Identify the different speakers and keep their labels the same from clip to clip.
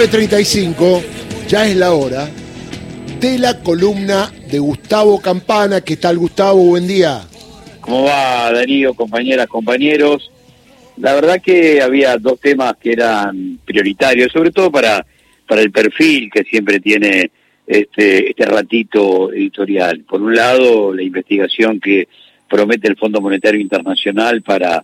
Speaker 1: 9.35, ya es la hora, de la columna de Gustavo Campana. ¿Qué tal, Gustavo? Buen día.
Speaker 2: ¿Cómo va, Darío, compañeras, compañeros? La verdad que había dos temas que eran prioritarios, sobre todo para, para el perfil que siempre tiene este, este ratito editorial. Por un lado, la investigación que promete el Fondo Monetario Internacional para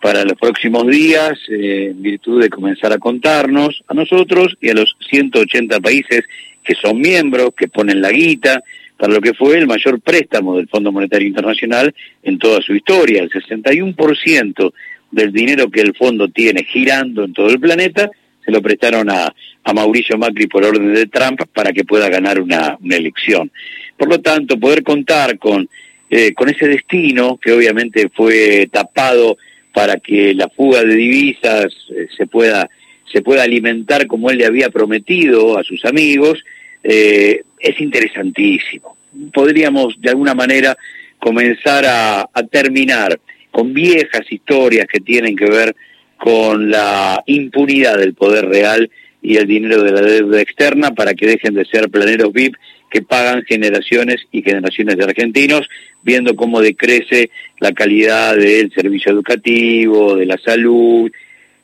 Speaker 2: para los próximos días, eh, en virtud de comenzar a contarnos a nosotros y a los 180 países que son miembros, que ponen la guita, para lo que fue el mayor préstamo del Fondo Monetario Internacional en toda su historia. El 61% del dinero que el fondo tiene girando en todo el planeta se lo prestaron a, a Mauricio Macri por orden de Trump para que pueda ganar una, una elección. Por lo tanto, poder contar con, eh, con ese destino que obviamente fue tapado para que la fuga de divisas eh, se pueda se pueda alimentar como él le había prometido a sus amigos, eh, es interesantísimo. Podríamos de alguna manera comenzar a, a terminar con viejas historias que tienen que ver con la impunidad del poder real y el dinero de la deuda externa para que dejen de ser planeros VIP que pagan generaciones y generaciones de argentinos, viendo cómo decrece la calidad del servicio educativo, de la salud,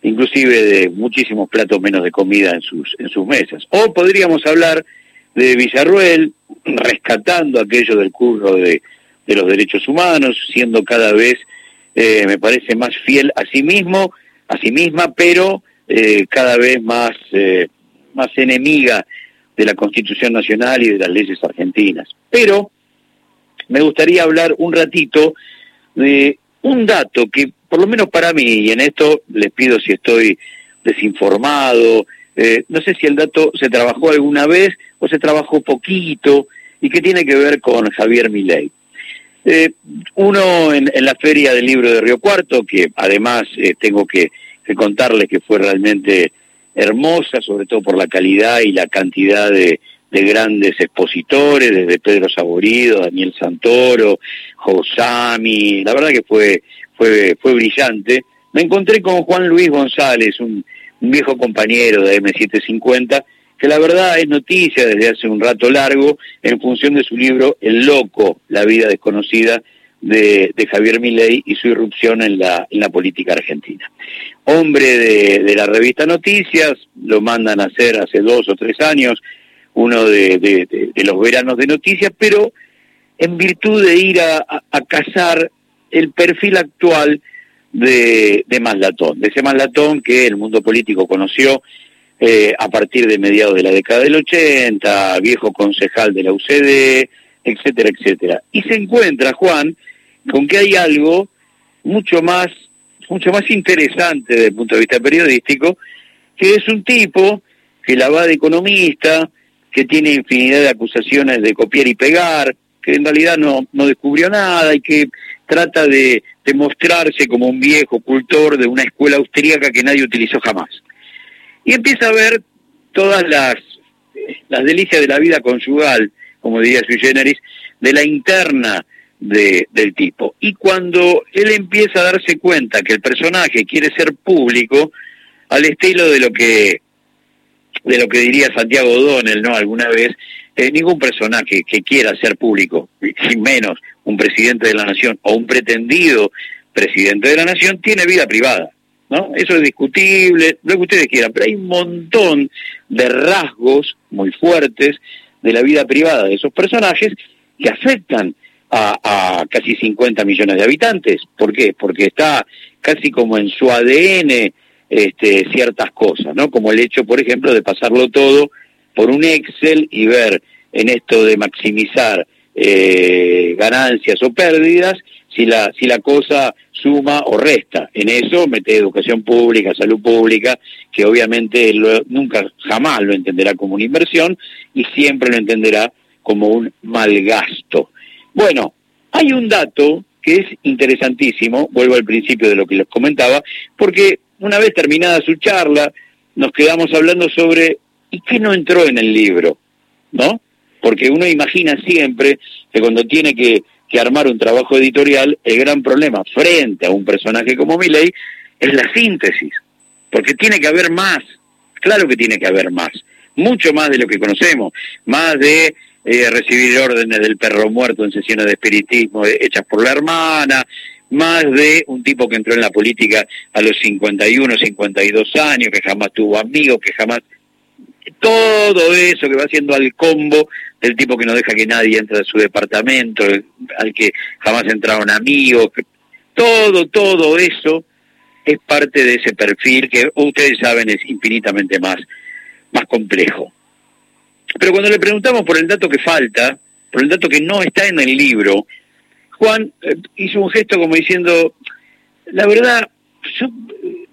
Speaker 2: inclusive de muchísimos platos menos de comida en sus, en sus mesas. O podríamos hablar de Villarruel, rescatando aquello del curro de, de los derechos humanos, siendo cada vez, eh, me parece, más fiel a sí mismo, a sí misma, pero eh, cada vez más, eh, más enemiga de la Constitución Nacional y de las leyes argentinas. Pero me gustaría hablar un ratito de un dato que, por lo menos para mí, y en esto les pido si estoy desinformado, eh, no sé si el dato se trabajó alguna vez o se trabajó poquito, y que tiene que ver con Javier Milei. Eh, uno en, la feria del libro de Río Cuarto, que además eh, tengo que, que contarles que fue realmente hermosa, sobre todo por la calidad y la cantidad de, grandes expositores, desde Pedro Saborido, Daniel Santoro, Josami, la verdad que fue, fue, fue brillante. Me encontré con Juan Luis González, un, viejo compañero de M750, que la verdad es noticia desde hace un rato largo en función de su libro El Loco, la vida desconocida de, Javier Milei y su irrupción en la, en la política argentina. Hombre de, la revista Noticias, lo mandan a hacer hace dos o tres años, uno de, los veranos de noticias, pero en virtud de ir a, a, cazar el perfil actual de, de Maslatón, de ese Maslatón que el mundo político conoció eh, a partir de mediados de la década del 80, viejo concejal de la UCD, etcétera, etcétera. Y se encuentra, Juan, con que hay algo mucho más, mucho más interesante desde el punto de vista periodístico, que es un tipo que la va de economista, que tiene infinidad de acusaciones de copiar y pegar, que en realidad no, no descubrió nada y que trata de, de mostrarse como un viejo cultor de una escuela austríaca que nadie utilizó jamás. Y empieza a ver todas las, las delicias de la vida conyugal, como diría Sui Generis, de la interna de, del tipo. Y cuando él empieza a darse cuenta que el personaje quiere ser público, al estilo de lo que de lo que diría Santiago O'Donnell, ¿no? Alguna vez, eh, ningún personaje que quiera ser público, sin menos un presidente de la nación o un pretendido presidente de la nación, tiene vida privada, ¿no? Eso es discutible, lo que ustedes quieran, pero hay un montón de rasgos muy fuertes de la vida privada de esos personajes que afectan a, casi 50 millones de habitantes. ¿Por qué? Porque está casi como en su ADN este, ciertas cosas, ¿no? Como el hecho, por ejemplo, de pasarlo todo por un Excel y ver en esto de maximizar eh, ganancias o pérdidas, si la, si la cosa suma o resta. En eso mete educación pública, salud pública, que obviamente nunca, jamás lo entenderá como una inversión y siempre lo entenderá como un mal gasto. Bueno, hay un dato que es interesantísimo, vuelvo al principio de lo que les comentaba, porque una vez terminada su charla, nos quedamos hablando sobre ¿y qué no entró en el libro? ¿No? Porque uno imagina siempre que cuando tiene que, que armar un trabajo editorial, el gran problema frente a un personaje como Milley es la síntesis, porque tiene que haber más. Claro que tiene que haber más, mucho más de lo que conocemos, más de eh, recibir órdenes del perro muerto en sesiones de espiritismo eh, hechas por la hermana, más de un tipo que entró en la política a los 51, 52 años, que jamás tuvo amigos, que jamás... Todo eso que va haciendo al combo del tipo que no deja que nadie entre a su departamento, al que jamás entraron amigos, todo, todo eso es parte de ese perfil que ustedes saben es infinitamente más, más complejo. Pero cuando le preguntamos por el dato que falta, por el dato que no está en el libro, Juan eh, hizo un gesto como diciendo, la verdad, yo, eh,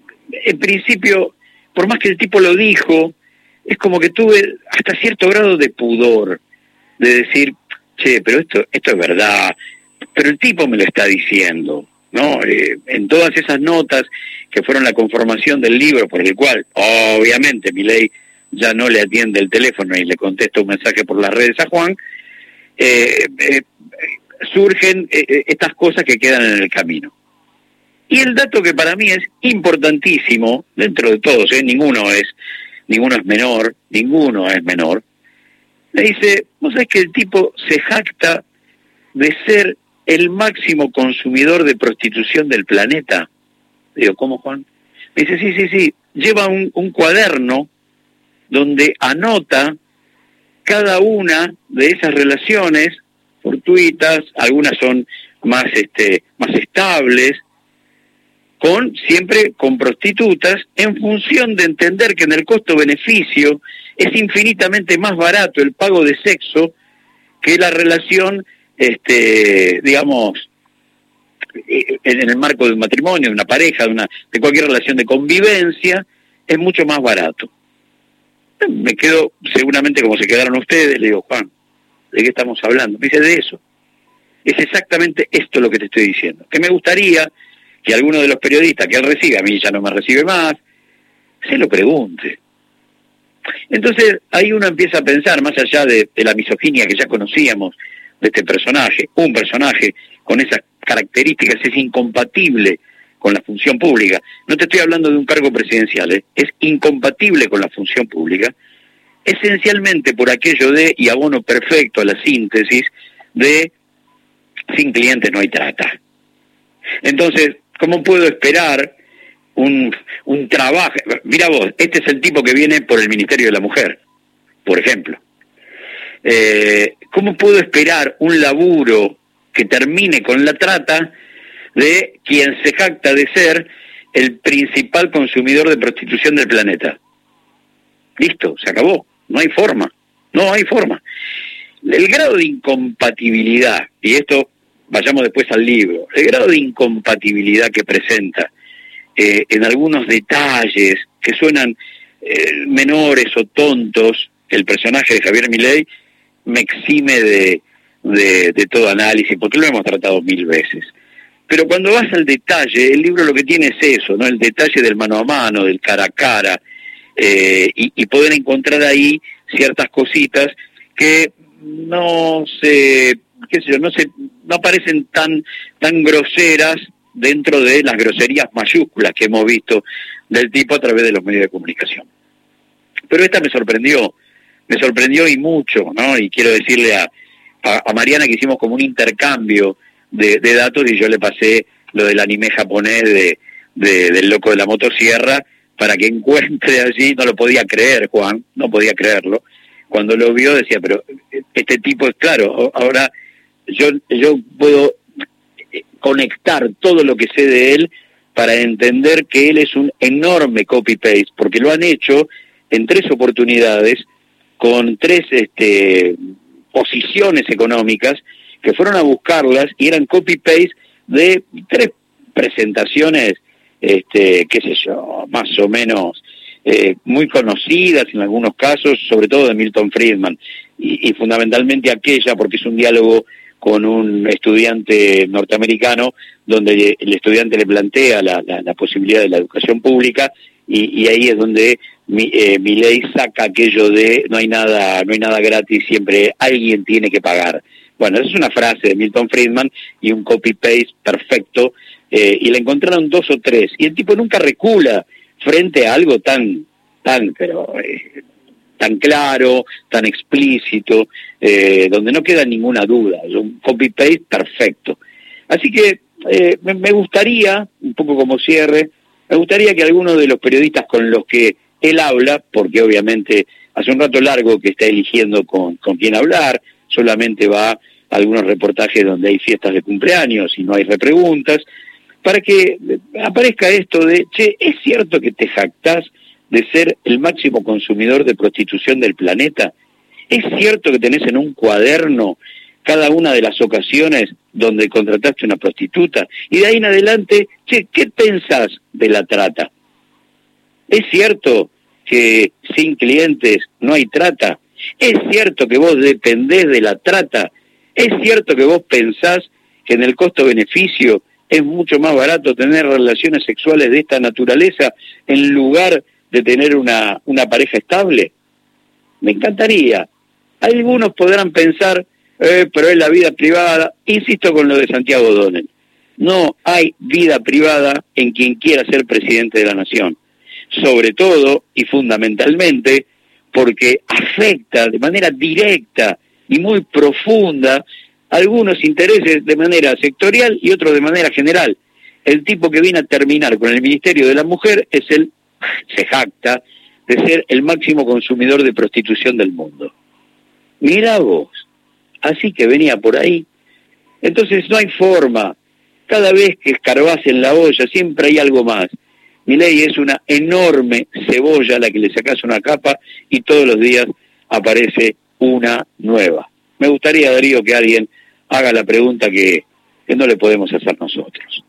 Speaker 2: en principio, por más que el tipo lo dijo, es como que tuve hasta cierto grado de pudor de decir, che, pero esto, esto es verdad, pero el tipo me lo está diciendo, ¿no? Eh, en todas esas notas que fueron la conformación del libro, por el cual, obviamente, mi ley ya no le atiende el teléfono y le contesta un mensaje por las redes a Juan, eh, eh, surgen estas cosas que quedan en el camino. Y el dato que para mí es importantísimo, dentro de todos, ninguno es ninguno es menor, ninguno es menor, le dice, vos sabés que el tipo se jacta de ser el máximo consumidor de prostitución del planeta. Digo, ¿cómo Juan? Me dice, sí, sí, sí, lleva un, un cuaderno donde anota cada una de esas relaciones fortuitas, algunas son más este más estables, con siempre con prostitutas en función de entender que en el costo beneficio es infinitamente más barato el pago de sexo que la relación este digamos eh, en el marco de un matrimonio, de una pareja, de una de cualquier relación de convivencia es mucho más barato me quedo seguramente como se quedaron ustedes, le digo, Juan, ¿de qué estamos hablando? Me dice, de eso. Es exactamente esto lo que te estoy diciendo. Que me gustaría que alguno de los periodistas que él recibe, a mí ya no me recibe más, se lo pregunte. Entonces ahí uno empieza a pensar, más allá de, de la misoginia que ya conocíamos de este personaje, un personaje con esas características es incompatible con la función pública. No te estoy hablando de un cargo presidencial, ¿eh? es incompatible con la función pública, esencialmente por aquello de, y abono perfecto a la síntesis, de sin clientes no hay trata. Entonces, ¿cómo puedo esperar un, un trabajo? Mira vos, este es el tipo que viene por el Ministerio de la Mujer, por ejemplo. Eh, ¿Cómo puedo esperar un laburo que termine con la trata de quien se jacta de ser el principal consumidor de prostitución del planeta. Listo, se acabó, no hay forma, no hay forma. El grado de incompatibilidad, y esto vayamos después al libro, el grado de incompatibilidad que presenta eh, en algunos detalles que suenan eh, menores o tontos, el personaje de Javier Milei me exime de, de, todo análisis, porque lo hemos tratado mil veces. Pero cuando vas al detalle, el libro lo que tiene es eso, ¿no? El detalle del mano a mano, del cara a cara, eh, y, poder encontrar ahí ciertas cositas que no se, qué yo, no se, no parecen tan, tan groseras dentro de las groserías mayúsculas que hemos visto del tipo a través de los medios de comunicación. Pero esta me sorprendió, me sorprendió y mucho, ¿no? Y quiero decirle a, a, Mariana que hicimos como un intercambio de, datos y yo le pasé lo del anime japonés de, del loco de la motosierra para que encuentre allí, no lo podía creer Juan, no podía creerlo. Cuando lo vio decía, pero este tipo es claro, ahora yo, yo puedo conectar todo lo que sé de él para entender que él es un enorme copy-paste, porque lo han hecho en tres oportunidades, con tres este, posiciones económicas, que fueron a buscarlas y eran copy-paste de tres presentaciones, este, qué sé yo, más o menos eh, muy conocidas en algunos casos, sobre todo de Milton Friedman, y, fundamentalmente aquella porque es un diálogo con un estudiante norteamericano donde el estudiante le plantea la, la, posibilidad de la educación pública y, y ahí es donde mi, eh, mi, ley saca aquello de no hay nada no hay nada gratis siempre alguien tiene que pagar bueno, esa es una frase de Milton Friedman y un copy-paste perfecto, eh, y la encontraron dos o tres, y el tipo nunca recula frente a algo tan, tan, pero eh, tan claro, tan explícito, eh, donde no queda ninguna duda, es un copy-paste perfecto. Así que eh, me gustaría, un poco como cierre, me gustaría que algunos de los periodistas con los que él habla, porque obviamente hace un rato largo que está eligiendo con, con quién hablar, solamente va a algunos reportajes donde hay fiestas de cumpleaños y no hay repreguntas, para que aparezca esto de, che, ¿es cierto que te jactás de ser el máximo consumidor de prostitución del planeta? ¿Es cierto que tenés en un cuaderno cada una de las ocasiones donde contrataste una prostituta? Y de ahí en adelante, che, ¿qué pensás de la trata? ¿Es cierto que sin clientes no hay trata? ¿Es cierto que vos dependés de la trata? ¿Es cierto que vos pensás que en el costo-beneficio es mucho más barato tener relaciones sexuales de esta naturaleza en lugar de tener una, una pareja estable? Me encantaría. Algunos podrán pensar, eh, pero es la vida privada. Insisto con lo de Santiago Donel. No hay vida privada en quien quiera ser presidente de la nación sobre todo y fundamentalmente porque afecta de manera directa y muy profunda algunos intereses de manera sectorial y otros de manera general. El tipo que viene a terminar con el Ministerio de la Mujer es el, se jacta, de ser el máximo consumidor de prostitución del mundo. Mira vos, así que venía por ahí. Entonces no hay forma. Cada vez que escarbas en la olla siempre hay algo más. Mi ley es una enorme cebolla a la que le sacas una capa y todos los días aparece una nueva. Me gustaría, Darío, que alguien haga la pregunta que no le podemos hacer nosotros.